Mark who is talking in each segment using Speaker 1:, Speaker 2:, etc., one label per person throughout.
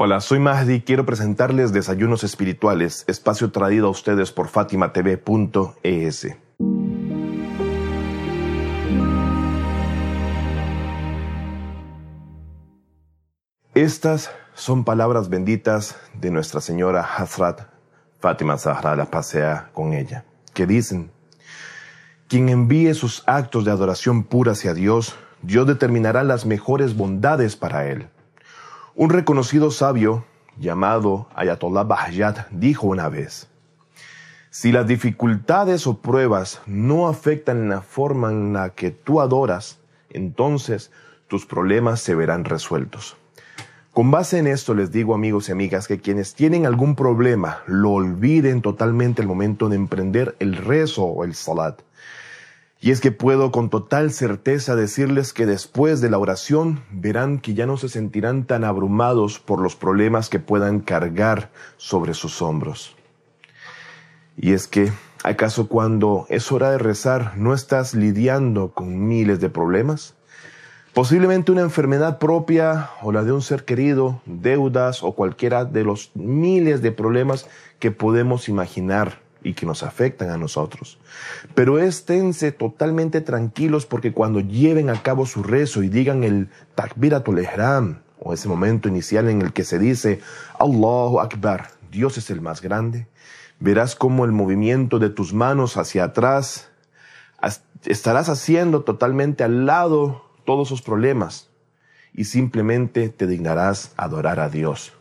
Speaker 1: Hola, soy Mahdi. Quiero presentarles Desayunos Espirituales, espacio traído a ustedes por fatimatv.es. Estas son palabras benditas de Nuestra Señora Hazrat Fátima Zahra, la pasea con ella, que dicen, quien envíe sus actos de adoración pura hacia Dios, Dios determinará las mejores bondades para él. Un reconocido sabio llamado Ayatollah Bahayat dijo una vez, si las dificultades o pruebas no afectan la forma en la que tú adoras, entonces tus problemas se verán resueltos. Con base en esto les digo amigos y amigas que quienes tienen algún problema lo olviden totalmente el momento de emprender el rezo o el salat. Y es que puedo con total certeza decirles que después de la oración verán que ya no se sentirán tan abrumados por los problemas que puedan cargar sobre sus hombros. Y es que, ¿acaso cuando es hora de rezar no estás lidiando con miles de problemas? Posiblemente una enfermedad propia o la de un ser querido, deudas o cualquiera de los miles de problemas que podemos imaginar y que nos afectan a nosotros. Pero esténse totalmente tranquilos porque cuando lleven a cabo su rezo y digan el Takbiratul Ihram o ese momento inicial en el que se dice Allahu Akbar, Dios es el más grande, verás cómo el movimiento de tus manos hacia atrás estarás haciendo totalmente al lado todos sus problemas y simplemente te dignarás adorar a Dios.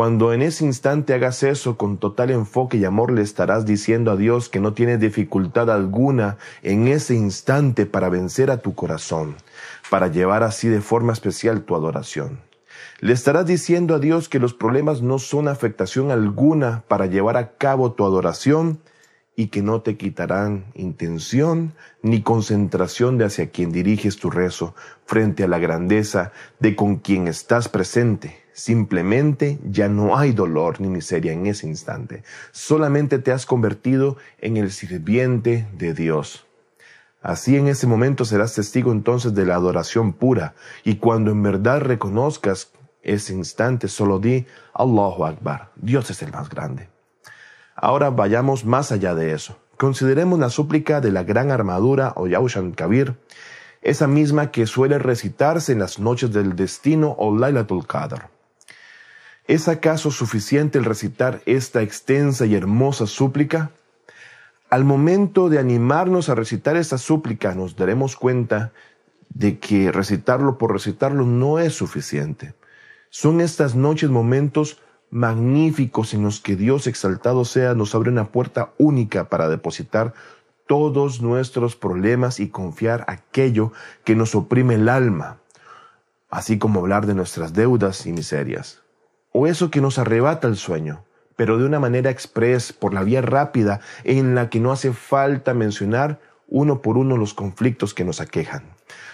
Speaker 1: Cuando en ese instante hagas eso con total enfoque y amor, le estarás diciendo a Dios que no tiene dificultad alguna en ese instante para vencer a tu corazón, para llevar así de forma especial tu adoración. Le estarás diciendo a Dios que los problemas no son afectación alguna para llevar a cabo tu adoración y que no te quitarán intención ni concentración de hacia quien diriges tu rezo frente a la grandeza de con quien estás presente. Simplemente ya no hay dolor ni miseria en ese instante. Solamente te has convertido en el sirviente de Dios. Así en ese momento serás testigo entonces de la adoración pura y cuando en verdad reconozcas ese instante solo di Allahu Akbar, Dios es el más grande. Ahora vayamos más allá de eso. Consideremos la súplica de la gran armadura o Yaushan Kabir, esa misma que suele recitarse en las noches del destino o Lailatul Qadr. ¿Es acaso suficiente el recitar esta extensa y hermosa súplica? Al momento de animarnos a recitar esta súplica nos daremos cuenta de que recitarlo por recitarlo no es suficiente. Son estas noches momentos magníficos en los que Dios exaltado sea nos abre una puerta única para depositar todos nuestros problemas y confiar aquello que nos oprime el alma, así como hablar de nuestras deudas y miserias, o eso que nos arrebata el sueño, pero de una manera express, por la vía rápida, en la que no hace falta mencionar uno por uno los conflictos que nos aquejan.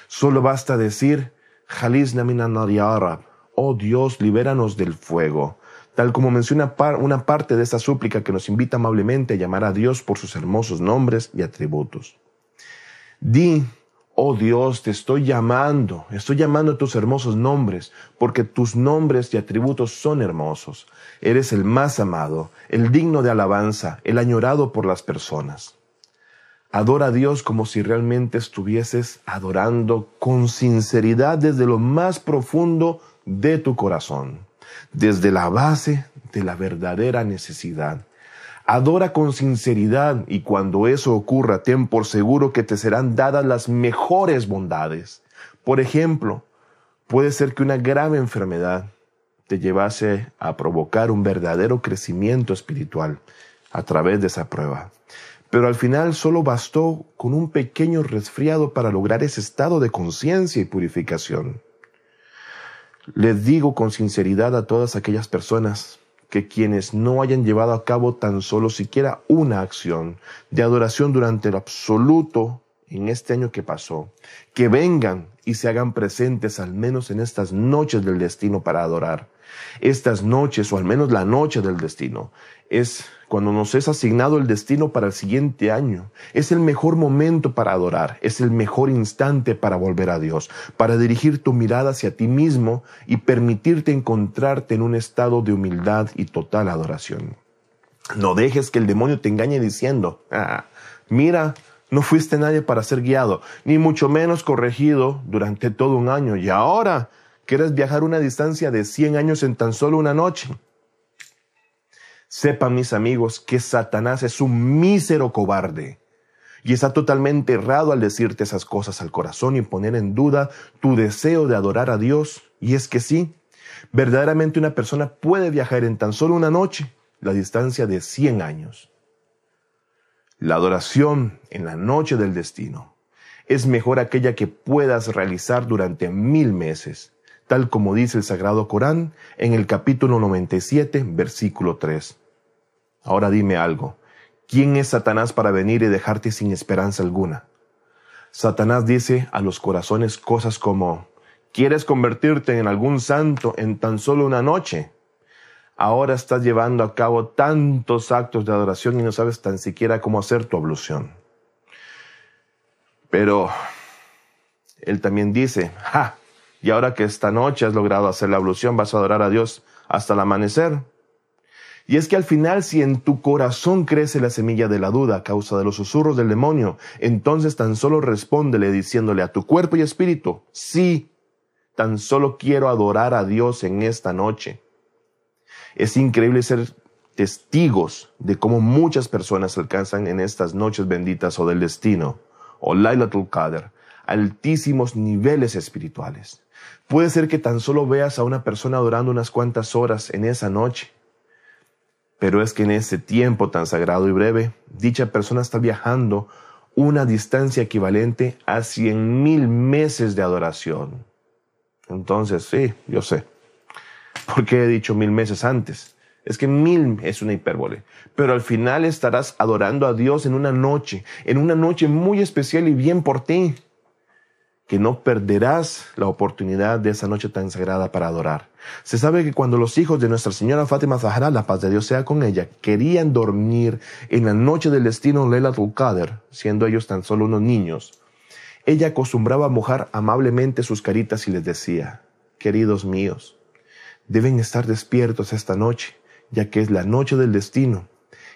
Speaker 1: Solo basta decir, Jalis Arab, oh Dios, libéranos del fuego tal como menciona una parte de esta súplica que nos invita amablemente a llamar a Dios por sus hermosos nombres y atributos. Di, oh Dios, te estoy llamando, estoy llamando a tus hermosos nombres, porque tus nombres y atributos son hermosos. Eres el más amado, el digno de alabanza, el añorado por las personas. Adora a Dios como si realmente estuvieses adorando con sinceridad desde lo más profundo de tu corazón desde la base de la verdadera necesidad. Adora con sinceridad y cuando eso ocurra, ten por seguro que te serán dadas las mejores bondades. Por ejemplo, puede ser que una grave enfermedad te llevase a provocar un verdadero crecimiento espiritual a través de esa prueba. Pero al final solo bastó con un pequeño resfriado para lograr ese estado de conciencia y purificación. Les digo con sinceridad a todas aquellas personas que quienes no hayan llevado a cabo tan solo siquiera una acción de adoración durante el absoluto en este año que pasó, que vengan y se hagan presentes al menos en estas noches del destino para adorar, Estas noches, o al menos la noche del destino, es cuando nos es asignado el destino para el siguiente año. Es el mejor momento para adorar, es el mejor instante para volver a Dios, para dirigir tu mirada hacia ti mismo y permitirte encontrarte en un estado de humildad y total adoración. No dejes que el demonio te engañe diciendo, ah, mira, no fuiste nadie para ser guiado, ni mucho menos corregido durante todo un año, y ahora quieres viajar una distancia de 100 años en tan solo una noche. Sepan mis amigos que Satanás es un mísero cobarde y está totalmente errado al decirte esas cosas al corazón y poner en duda tu deseo de adorar a Dios. Y es que sí, verdaderamente una persona puede viajar en tan solo una noche la distancia de 100 años. La adoración en la noche del destino es mejor aquella que puedas realizar durante mil meses tal como dice el Sagrado Corán en el capítulo 97, versículo 3. Ahora dime algo, ¿quién es Satanás para venir y dejarte sin esperanza alguna? Satanás dice a los corazones cosas como, ¿quieres convertirte en algún santo en tan solo una noche? Ahora estás llevando a cabo tantos actos de adoración y no sabes tan siquiera cómo hacer tu ablución. Pero él también dice, ¡ja! Y ahora que esta noche has logrado hacer la ablución, vas a adorar a Dios hasta el amanecer. Y es que al final, si en tu corazón crece la semilla de la duda a causa de los susurros del demonio, entonces tan solo respóndele diciéndole a tu cuerpo y espíritu, sí, tan solo quiero adorar a Dios en esta noche. Es increíble ser testigos de cómo muchas personas alcanzan en estas noches benditas o del destino, o Lailatul Qadr, altísimos niveles espirituales. Puede ser que tan solo veas a una persona adorando unas cuantas horas en esa noche, pero es que en ese tiempo tan sagrado y breve, dicha persona está viajando una distancia equivalente a cien mil meses de adoración. Entonces, sí, yo sé. ¿Por qué he dicho mil meses antes? Es que mil es una hipérbole. Pero al final estarás adorando a Dios en una noche, en una noche muy especial y bien por ti que no perderás la oportunidad de esa noche tan sagrada para adorar. Se sabe que cuando los hijos de Nuestra Señora Fátima Zahra, la paz de Dios sea con ella, querían dormir en la noche del destino Lela Qadr, siendo ellos tan solo unos niños, ella acostumbraba mojar amablemente sus caritas y les decía, queridos míos, deben estar despiertos esta noche, ya que es la noche del destino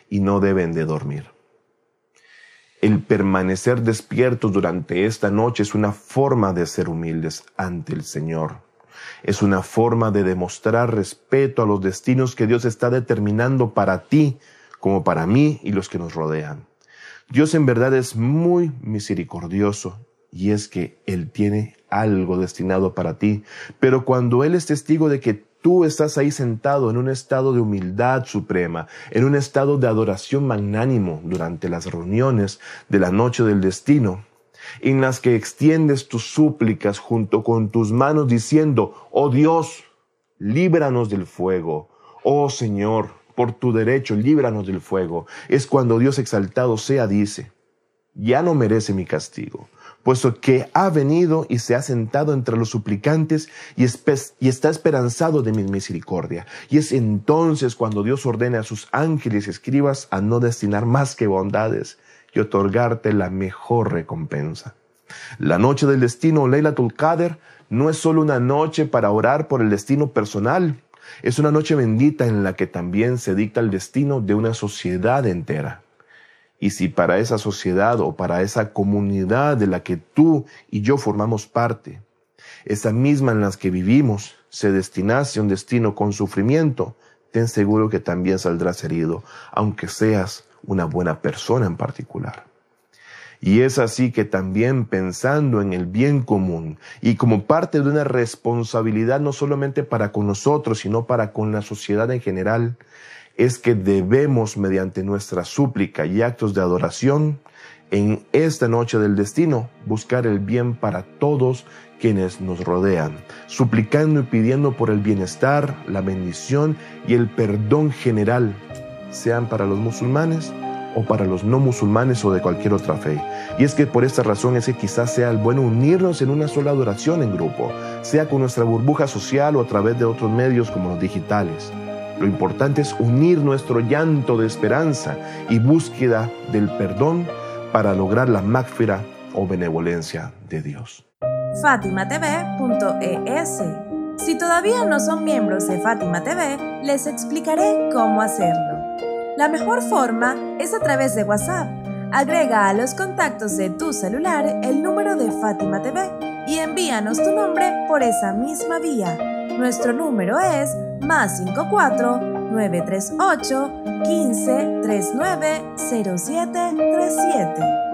Speaker 1: y no deben de dormir. El permanecer despiertos durante esta noche es una forma de ser humildes ante el Señor. Es una forma de demostrar respeto a los destinos que Dios está determinando para ti, como para mí y los que nos rodean. Dios en verdad es muy misericordioso y es que Él tiene algo destinado para ti, pero cuando Él es testigo de que Tú estás ahí sentado en un estado de humildad suprema, en un estado de adoración magnánimo durante las reuniones de la noche del destino, en las que extiendes tus súplicas junto con tus manos diciendo, oh Dios, líbranos del fuego, oh Señor, por tu derecho, líbranos del fuego. Es cuando Dios exaltado sea dice, ya no merece mi castigo puesto que ha venido y se ha sentado entre los suplicantes y, está esperanzado de mi misericordia. Y es entonces cuando Dios ordena a sus ángeles y escribas a no destinar más que bondades y otorgarte la mejor recompensa. La noche del destino, Leila Tulkader, no es solo una noche para orar por el destino personal, es una noche bendita en la que también se dicta el destino de una sociedad entera. Y si para esa sociedad o para esa comunidad de la que tú y yo formamos parte, esa misma en la que vivimos, se destinase un destino con sufrimiento, ten seguro que también saldrás herido, aunque seas una buena persona en particular. Y es así que también pensando en el bien común y como parte de una responsabilidad no solamente para con nosotros, sino para con la sociedad en general, es que debemos, mediante nuestra súplica y actos de adoración, en esta noche del destino, buscar el bien para todos quienes nos rodean, suplicando y pidiendo por el bienestar, la bendición y el perdón general, sean para los musulmanes o para los no musulmanes o de cualquier otra fe. Y es que por esta razón es que quizás sea el bueno unirnos en una sola adoración en grupo, sea con nuestra burbuja social o a través de otros medios como los digitales. Lo importante es unir nuestro llanto de esperanza y búsqueda del perdón para lograr la mágfira o benevolencia de Dios.
Speaker 2: FátimaTV.es Si todavía no son miembros de Fátima TV, les explicaré cómo hacerlo. La mejor forma es a través de WhatsApp. Agrega a los contactos de tu celular el número de Fátima TV y envíanos tu nombre por esa misma vía. Nuestro número es más 54 938 15 39 0737.